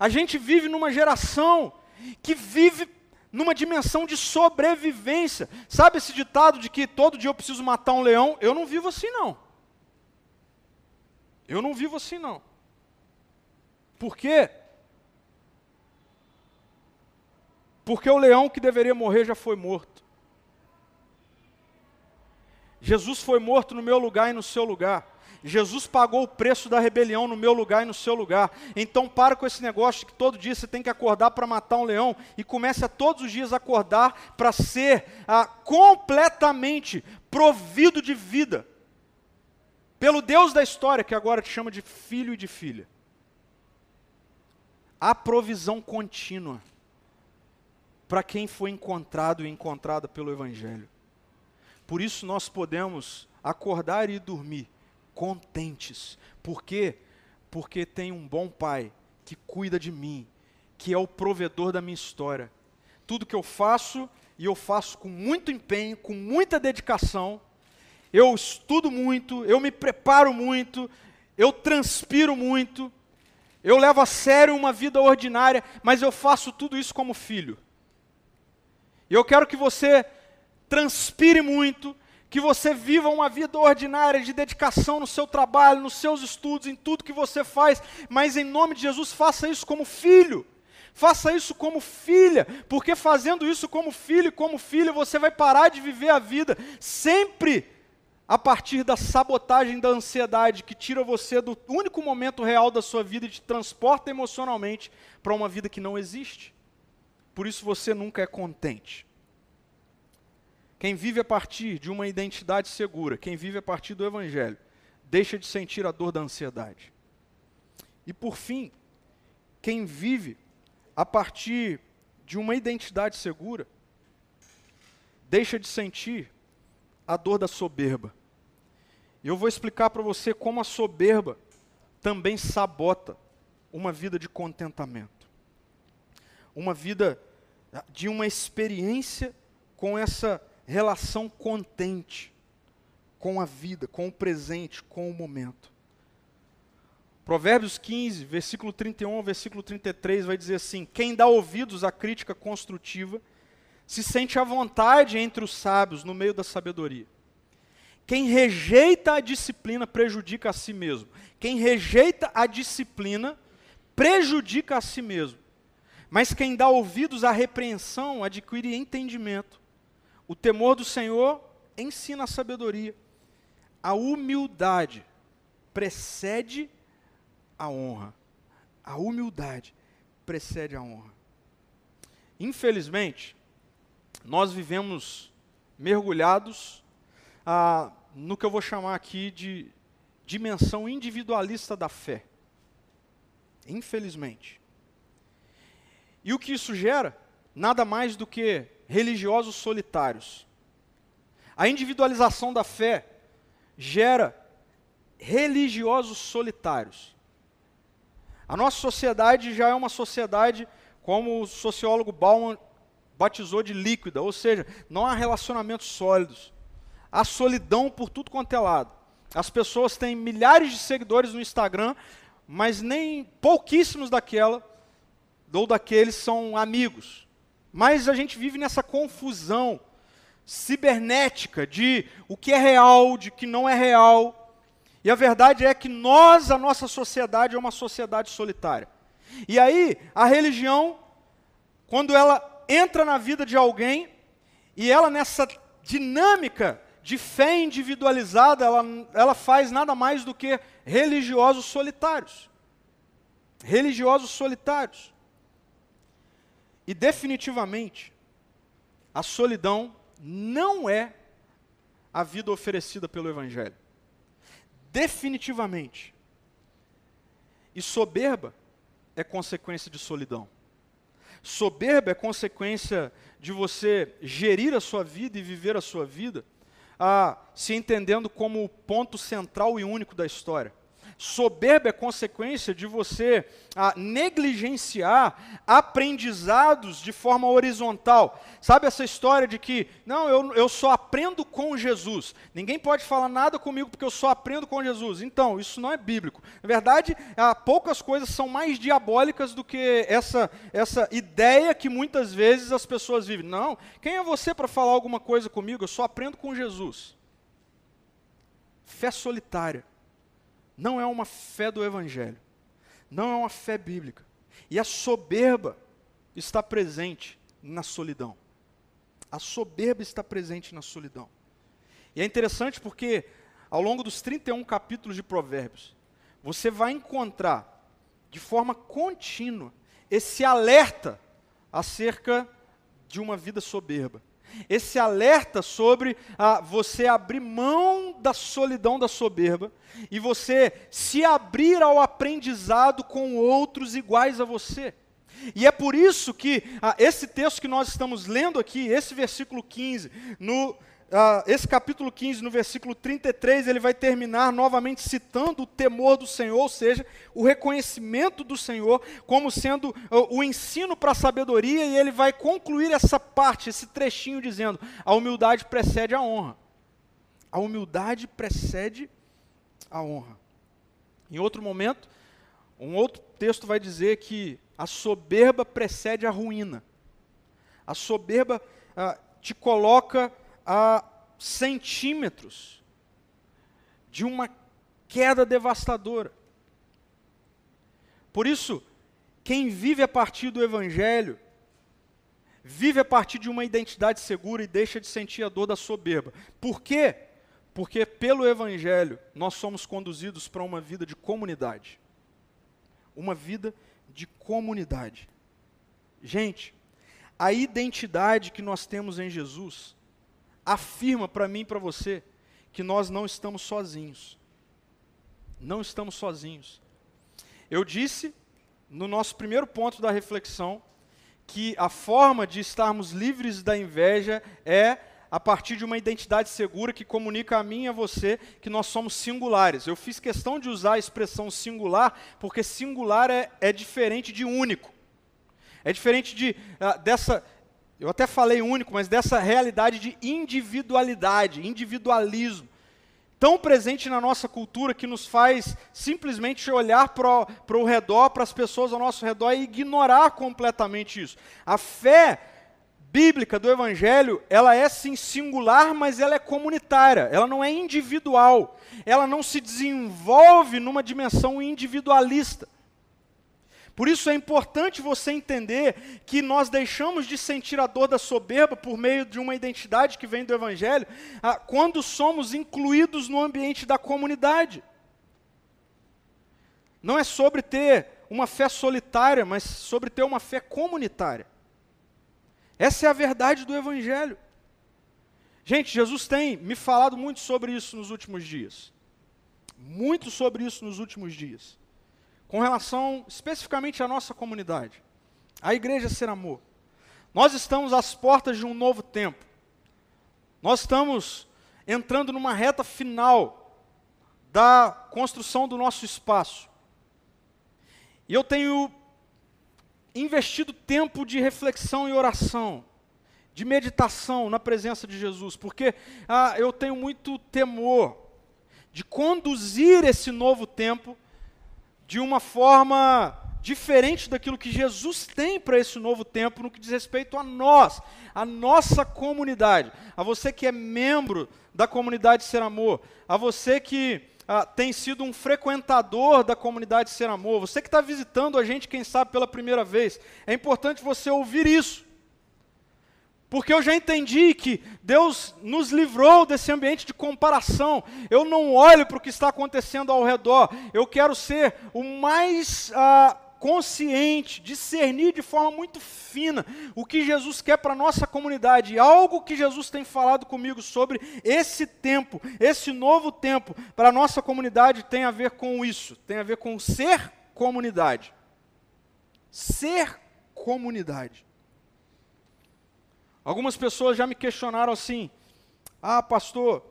Speaker 1: A gente vive numa geração que vive numa dimensão de sobrevivência. Sabe esse ditado de que todo dia eu preciso matar um leão? Eu não vivo assim não. Eu não vivo assim não. Por quê? Porque o leão que deveria morrer já foi morto. Jesus foi morto no meu lugar e no seu lugar. Jesus pagou o preço da rebelião no meu lugar e no seu lugar. Então para com esse negócio que todo dia você tem que acordar para matar um leão e comece a todos os dias acordar para ser ah, completamente provido de vida pelo Deus da história que agora te chama de filho e de filha. A provisão contínua para quem foi encontrado e encontrada pelo Evangelho. Por isso nós podemos acordar e dormir contentes. Por quê? Porque tem um bom pai que cuida de mim, que é o provedor da minha história. Tudo que eu faço, e eu faço com muito empenho, com muita dedicação, eu estudo muito, eu me preparo muito, eu transpiro muito, eu levo a sério uma vida ordinária, mas eu faço tudo isso como filho. E eu quero que você transpire muito, que você viva uma vida ordinária de dedicação no seu trabalho, nos seus estudos, em tudo que você faz, mas em nome de Jesus, faça isso como filho. Faça isso como filha, porque fazendo isso como filho e como filha, você vai parar de viver a vida sempre a partir da sabotagem da ansiedade que tira você do único momento real da sua vida e te transporta emocionalmente para uma vida que não existe. Por isso você nunca é contente. Quem vive a partir de uma identidade segura, quem vive a partir do Evangelho, deixa de sentir a dor da ansiedade. E por fim, quem vive a partir de uma identidade segura, deixa de sentir a dor da soberba. E eu vou explicar para você como a soberba também sabota uma vida de contentamento. Uma vida de uma experiência com essa relação contente com a vida, com o presente, com o momento. Provérbios 15, versículo 31 versículo 33 vai dizer assim: Quem dá ouvidos à crítica construtiva se sente à vontade entre os sábios no meio da sabedoria. Quem rejeita a disciplina prejudica a si mesmo. Quem rejeita a disciplina prejudica a si mesmo. Mas quem dá ouvidos à repreensão adquire entendimento. O temor do Senhor ensina a sabedoria. A humildade precede a honra. A humildade precede a honra. Infelizmente, nós vivemos mergulhados ah, no que eu vou chamar aqui de dimensão individualista da fé. Infelizmente. E o que isso gera? Nada mais do que religiosos solitários. A individualização da fé gera religiosos solitários. A nossa sociedade já é uma sociedade, como o sociólogo Bauman batizou de líquida, ou seja, não há relacionamentos sólidos. Há solidão por tudo quanto é lado. As pessoas têm milhares de seguidores no Instagram, mas nem pouquíssimos daquela ou daqueles são amigos. Mas a gente vive nessa confusão cibernética de o que é real, de que não é real. E a verdade é que nós, a nossa sociedade, é uma sociedade solitária. E aí, a religião, quando ela entra na vida de alguém, e ela nessa dinâmica de fé individualizada, ela, ela faz nada mais do que religiosos solitários. Religiosos solitários. E definitivamente, a solidão não é a vida oferecida pelo Evangelho. Definitivamente. E soberba é consequência de solidão. Soberba é consequência de você gerir a sua vida e viver a sua vida, ah, se entendendo como o ponto central e único da história. Soberba é consequência de você ah, negligenciar aprendizados de forma horizontal. Sabe essa história de que, não, eu, eu só aprendo com Jesus. Ninguém pode falar nada comigo porque eu só aprendo com Jesus. Então, isso não é bíblico. Na verdade, ah, poucas coisas são mais diabólicas do que essa, essa ideia que muitas vezes as pessoas vivem. Não, quem é você para falar alguma coisa comigo? Eu só aprendo com Jesus. Fé solitária não é uma fé do Evangelho, não é uma fé bíblica. E a soberba está presente na solidão. A soberba está presente na solidão. E é interessante porque, ao longo dos 31 capítulos de Provérbios, você vai encontrar, de forma contínua, esse alerta acerca de uma vida soberba. Esse alerta sobre ah, você abrir mão da solidão da soberba e você se abrir ao aprendizado com outros iguais a você. E é por isso que ah, esse texto que nós estamos lendo aqui, esse versículo 15, no Uh, esse capítulo 15, no versículo 33, ele vai terminar novamente citando o temor do Senhor, ou seja, o reconhecimento do Senhor como sendo uh, o ensino para a sabedoria, e ele vai concluir essa parte, esse trechinho, dizendo: a humildade precede a honra. A humildade precede a honra. Em outro momento, um outro texto vai dizer que a soberba precede a ruína. A soberba uh, te coloca a centímetros de uma queda devastadora. Por isso, quem vive a partir do Evangelho, vive a partir de uma identidade segura e deixa de sentir a dor da soberba. Por quê? Porque pelo Evangelho nós somos conduzidos para uma vida de comunidade. Uma vida de comunidade. Gente, a identidade que nós temos em Jesus afirma para mim e para você que nós não estamos sozinhos. Não estamos sozinhos. Eu disse no nosso primeiro ponto da reflexão que a forma de estarmos livres da inveja é a partir de uma identidade segura que comunica a mim e a você que nós somos singulares. Eu fiz questão de usar a expressão singular, porque singular é, é diferente de único. É diferente de, uh, dessa, eu até falei único, mas dessa realidade de individualidade, individualismo, tão presente na nossa cultura que nos faz simplesmente olhar para o redor, para as pessoas ao nosso redor e ignorar completamente isso. A fé bíblica do Evangelho, ela é sim singular, mas ela é comunitária, ela não é individual, ela não se desenvolve numa dimensão individualista. Por isso é importante você entender que nós deixamos de sentir a dor da soberba por meio de uma identidade que vem do Evangelho, ah, quando somos incluídos no ambiente da comunidade. Não é sobre ter uma fé solitária, mas sobre ter uma fé comunitária. Essa é a verdade do Evangelho. Gente, Jesus tem me falado muito sobre isso nos últimos dias. Muito sobre isso nos últimos dias com relação especificamente à nossa comunidade, a igreja ser amor. Nós estamos às portas de um novo tempo. Nós estamos entrando numa reta final da construção do nosso espaço. E eu tenho investido tempo de reflexão e oração, de meditação na presença de Jesus, porque ah, eu tenho muito temor de conduzir esse novo tempo de uma forma diferente daquilo que Jesus tem para esse novo tempo no que diz respeito a nós, a nossa comunidade, a você que é membro da comunidade Ser Amor, a você que ah, tem sido um frequentador da comunidade Ser Amor, você que está visitando a gente, quem sabe, pela primeira vez. É importante você ouvir isso. Porque eu já entendi que Deus nos livrou desse ambiente de comparação. Eu não olho para o que está acontecendo ao redor. Eu quero ser o mais ah, consciente, discernir de forma muito fina o que Jesus quer para a nossa comunidade. Algo que Jesus tem falado comigo sobre esse tempo, esse novo tempo para a nossa comunidade tem a ver com isso. Tem a ver com ser comunidade. Ser comunidade. Algumas pessoas já me questionaram assim: ah, pastor,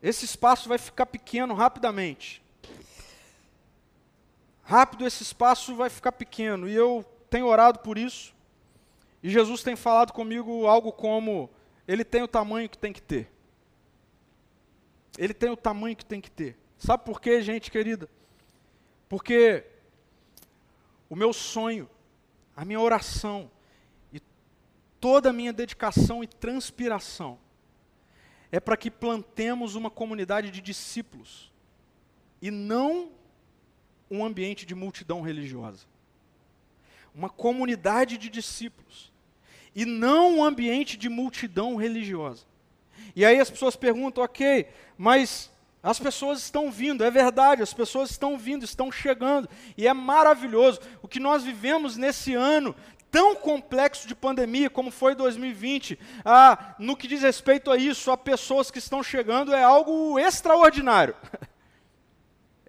Speaker 1: esse espaço vai ficar pequeno rapidamente. Rápido esse espaço vai ficar pequeno. E eu tenho orado por isso. E Jesus tem falado comigo algo como: ele tem o tamanho que tem que ter. Ele tem o tamanho que tem que ter. Sabe por quê, gente querida? Porque o meu sonho, a minha oração, toda a minha dedicação e transpiração é para que plantemos uma comunidade de discípulos e não um ambiente de multidão religiosa. Uma comunidade de discípulos e não um ambiente de multidão religiosa. E aí as pessoas perguntam, ok, mas as pessoas estão vindo, é verdade, as pessoas estão vindo, estão chegando, e é maravilhoso. O que nós vivemos nesse ano tão complexo de pandemia como foi 2020, ah, no que diz respeito a isso, a pessoas que estão chegando, é algo extraordinário.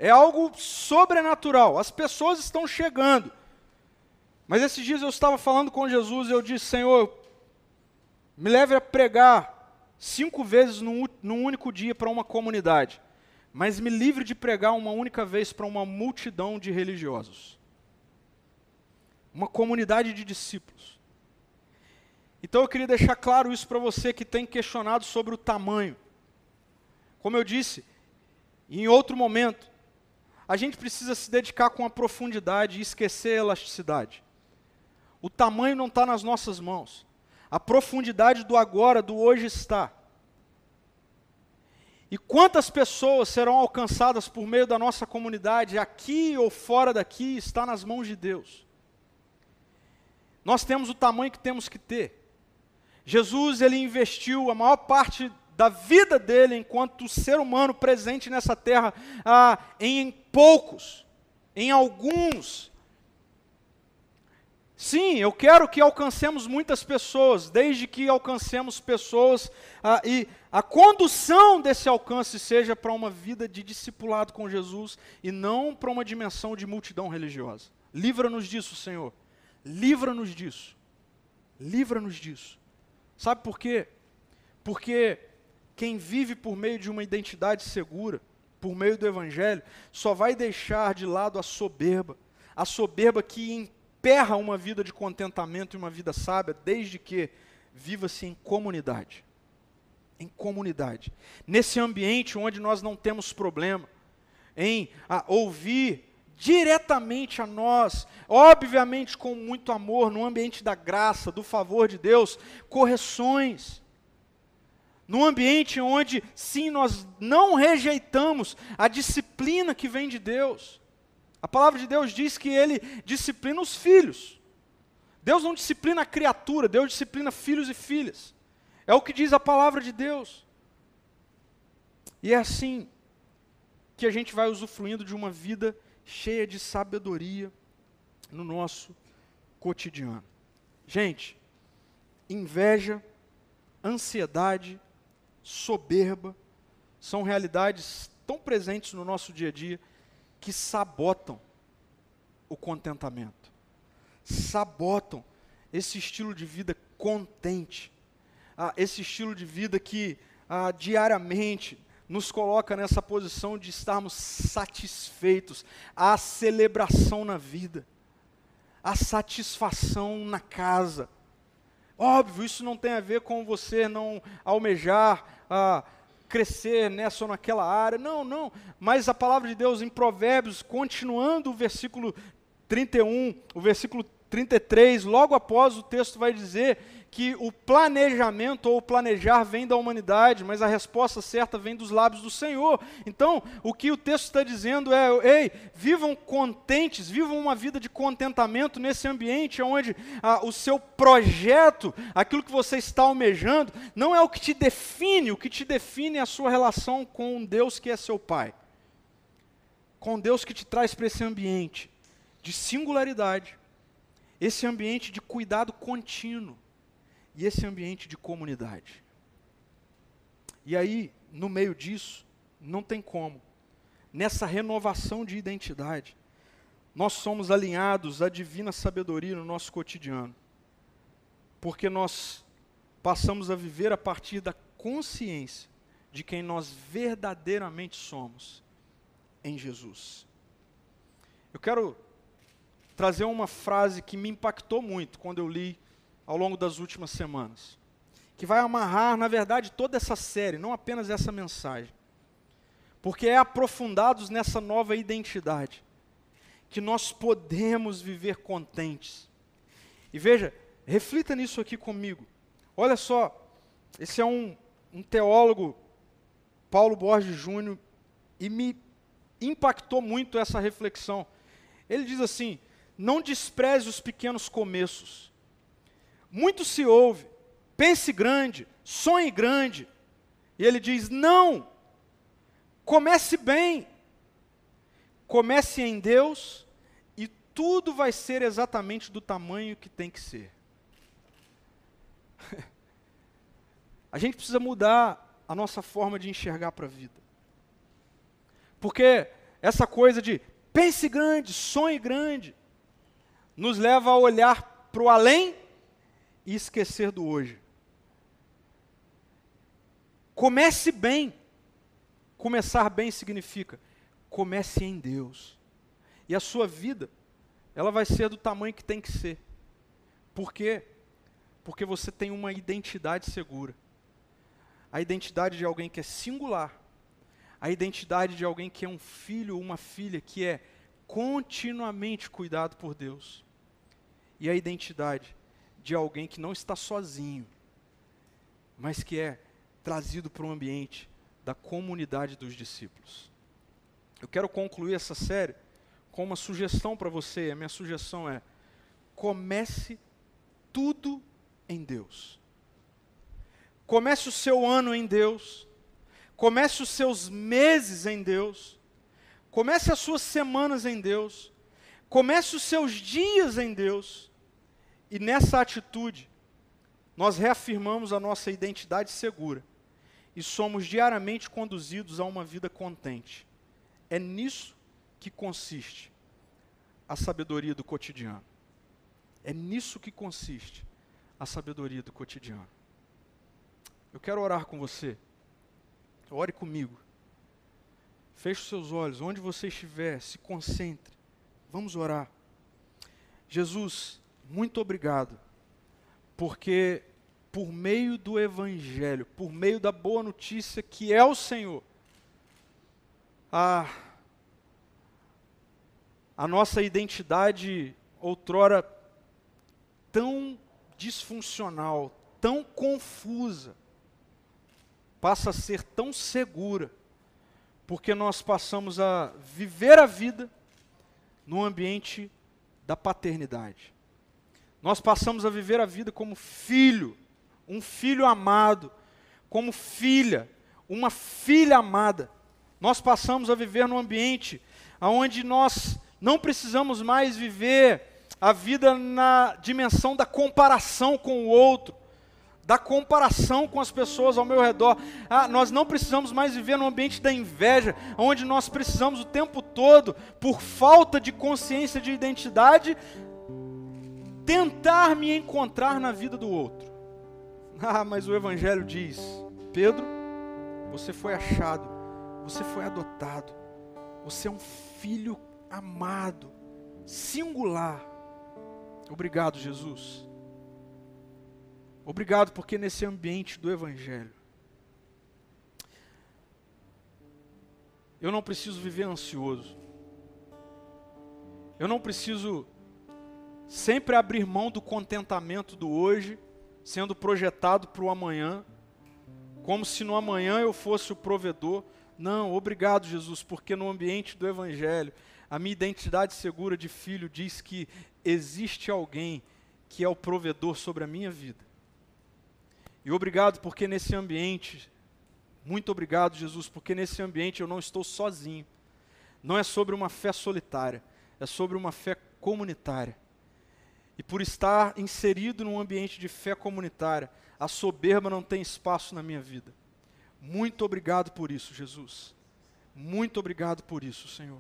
Speaker 1: É algo sobrenatural. As pessoas estão chegando. Mas esses dias eu estava falando com Jesus e eu disse: Senhor, me leve a pregar cinco vezes num, num único dia para uma comunidade, mas me livre de pregar uma única vez para uma multidão de religiosos uma comunidade de discípulos. Então eu queria deixar claro isso para você que tem questionado sobre o tamanho. Como eu disse, em outro momento, a gente precisa se dedicar com a profundidade e esquecer a elasticidade. O tamanho não está nas nossas mãos. A profundidade do agora, do hoje está. E quantas pessoas serão alcançadas por meio da nossa comunidade, aqui ou fora daqui, está nas mãos de Deus. Nós temos o tamanho que temos que ter. Jesus, ele investiu a maior parte da vida dele enquanto ser humano presente nessa terra ah, em poucos, em alguns. Sim, eu quero que alcancemos muitas pessoas, desde que alcancemos pessoas ah, e a condução desse alcance seja para uma vida de discipulado com Jesus e não para uma dimensão de multidão religiosa. Livra-nos disso, Senhor. Livra-nos disso. Livra-nos disso. Sabe por quê? Porque quem vive por meio de uma identidade segura, por meio do Evangelho, só vai deixar de lado a soberba. A soberba que emperra uma vida de contentamento e uma vida sábia, desde que viva-se em comunidade. Em comunidade. Nesse ambiente onde nós não temos problema, em ouvir diretamente a nós, obviamente com muito amor, no ambiente da graça, do favor de Deus, correções. Num ambiente onde, sim, nós não rejeitamos a disciplina que vem de Deus. A palavra de Deus diz que Ele disciplina os filhos. Deus não disciplina a criatura, Deus disciplina filhos e filhas. É o que diz a palavra de Deus. E é assim que a gente vai usufruindo de uma vida cheia de sabedoria no nosso cotidiano. Gente, inveja, ansiedade, soberba são realidades tão presentes no nosso dia a dia que sabotam o contentamento, sabotam esse estilo de vida contente, ah, esse estilo de vida que ah, diariamente nos coloca nessa posição de estarmos satisfeitos, a celebração na vida, a satisfação na casa. Óbvio, isso não tem a ver com você não almejar a crescer nessa ou naquela área, não, não. Mas a palavra de Deus em Provérbios, continuando o versículo 31, o versículo 33, logo após o texto vai dizer que o planejamento ou o planejar vem da humanidade, mas a resposta certa vem dos lábios do Senhor. Então, o que o texto está dizendo é: ei, vivam contentes, vivam uma vida de contentamento nesse ambiente onde ah, o seu projeto, aquilo que você está almejando, não é o que te define, o que te define é a sua relação com um Deus que é seu Pai. Com Deus que te traz para esse ambiente de singularidade, esse ambiente de cuidado contínuo e esse ambiente de comunidade. E aí, no meio disso, não tem como. Nessa renovação de identidade, nós somos alinhados à divina sabedoria no nosso cotidiano. Porque nós passamos a viver a partir da consciência de quem nós verdadeiramente somos em Jesus. Eu quero trazer uma frase que me impactou muito quando eu li ao longo das últimas semanas, que vai amarrar, na verdade, toda essa série, não apenas essa mensagem, porque é aprofundados nessa nova identidade, que nós podemos viver contentes. E veja, reflita nisso aqui comigo. Olha só, esse é um, um teólogo, Paulo Borges Júnior, e me impactou muito essa reflexão. Ele diz assim: não despreze os pequenos começos muito se ouve, pense grande, sonhe grande. E ele diz: não, comece bem, comece em Deus e tudo vai ser exatamente do tamanho que tem que ser. a gente precisa mudar a nossa forma de enxergar para a vida. Porque essa coisa de pense grande, sonhe grande, nos leva a olhar para o além e esquecer do hoje. Comece bem. Começar bem significa comece em Deus. E a sua vida, ela vai ser do tamanho que tem que ser. Por quê? Porque você tem uma identidade segura. A identidade de alguém que é singular. A identidade de alguém que é um filho ou uma filha que é continuamente cuidado por Deus. E a identidade de alguém que não está sozinho, mas que é trazido para o ambiente da comunidade dos discípulos. Eu quero concluir essa série com uma sugestão para você. A minha sugestão é: comece tudo em Deus. Comece o seu ano em Deus. Comece os seus meses em Deus. Comece as suas semanas em Deus. Comece os seus dias em Deus. E nessa atitude, nós reafirmamos a nossa identidade segura e somos diariamente conduzidos a uma vida contente. É nisso que consiste a sabedoria do cotidiano. É nisso que consiste a sabedoria do cotidiano. Eu quero orar com você. Ore comigo. Feche os seus olhos, onde você estiver, se concentre. Vamos orar. Jesus, muito obrigado, porque por meio do Evangelho, por meio da boa notícia que é o Senhor, a, a nossa identidade outrora tão disfuncional, tão confusa, passa a ser tão segura, porque nós passamos a viver a vida no ambiente da paternidade. Nós passamos a viver a vida como filho, um filho amado, como filha, uma filha amada. Nós passamos a viver num ambiente onde nós não precisamos mais viver a vida na dimensão da comparação com o outro, da comparação com as pessoas ao meu redor. Ah, nós não precisamos mais viver no ambiente da inveja, onde nós precisamos o tempo todo, por falta de consciência de identidade, tentar me encontrar na vida do outro. Ah, mas o Evangelho diz: Pedro, você foi achado, você foi adotado, você é um filho amado, singular. Obrigado, Jesus. Obrigado porque nesse ambiente do Evangelho, eu não preciso viver ansioso, eu não preciso sempre abrir mão do contentamento do hoje, sendo projetado para o amanhã, como se no amanhã eu fosse o provedor. Não, obrigado, Jesus, porque no ambiente do Evangelho, a minha identidade segura de filho diz que existe alguém que é o provedor sobre a minha vida. E obrigado porque nesse ambiente, muito obrigado, Jesus, porque nesse ambiente eu não estou sozinho. Não é sobre uma fé solitária, é sobre uma fé comunitária. E por estar inserido num ambiente de fé comunitária, a soberba não tem espaço na minha vida. Muito obrigado por isso, Jesus. Muito obrigado por isso, Senhor.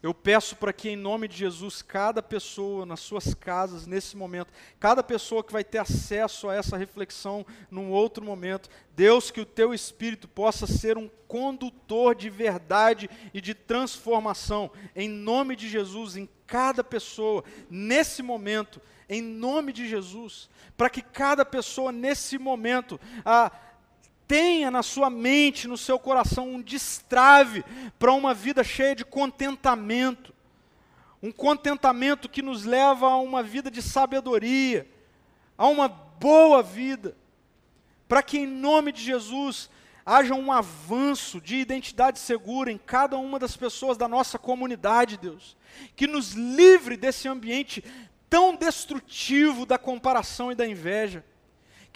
Speaker 1: Eu peço para que, em nome de Jesus, cada pessoa nas suas casas, nesse momento, cada pessoa que vai ter acesso a essa reflexão num outro momento, Deus, que o teu Espírito possa ser um condutor de verdade e de transformação, em nome de Jesus, em cada pessoa, nesse momento, em nome de Jesus, para que cada pessoa, nesse momento, a tenha na sua mente, no seu coração, um destrave para uma vida cheia de contentamento. Um contentamento que nos leva a uma vida de sabedoria, a uma boa vida. Para que, em nome de Jesus, haja um avanço de identidade segura em cada uma das pessoas da nossa comunidade, Deus. Que nos livre desse ambiente tão destrutivo da comparação e da inveja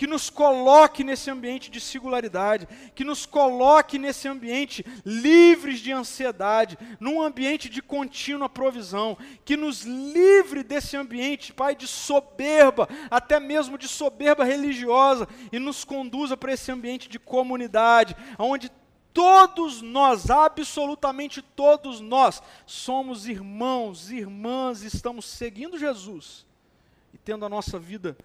Speaker 1: que nos coloque nesse ambiente de singularidade, que nos coloque nesse ambiente livres de ansiedade, num ambiente de contínua provisão, que nos livre desse ambiente, Pai, de soberba, até mesmo de soberba religiosa, e nos conduza para esse ambiente de comunidade, onde todos nós, absolutamente todos nós, somos irmãos, irmãs, estamos seguindo Jesus e tendo a nossa vida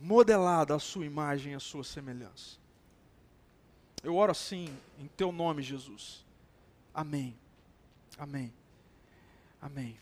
Speaker 1: modelada à sua imagem à sua semelhança. Eu oro assim, em teu nome, Jesus. Amém. Amém. Amém.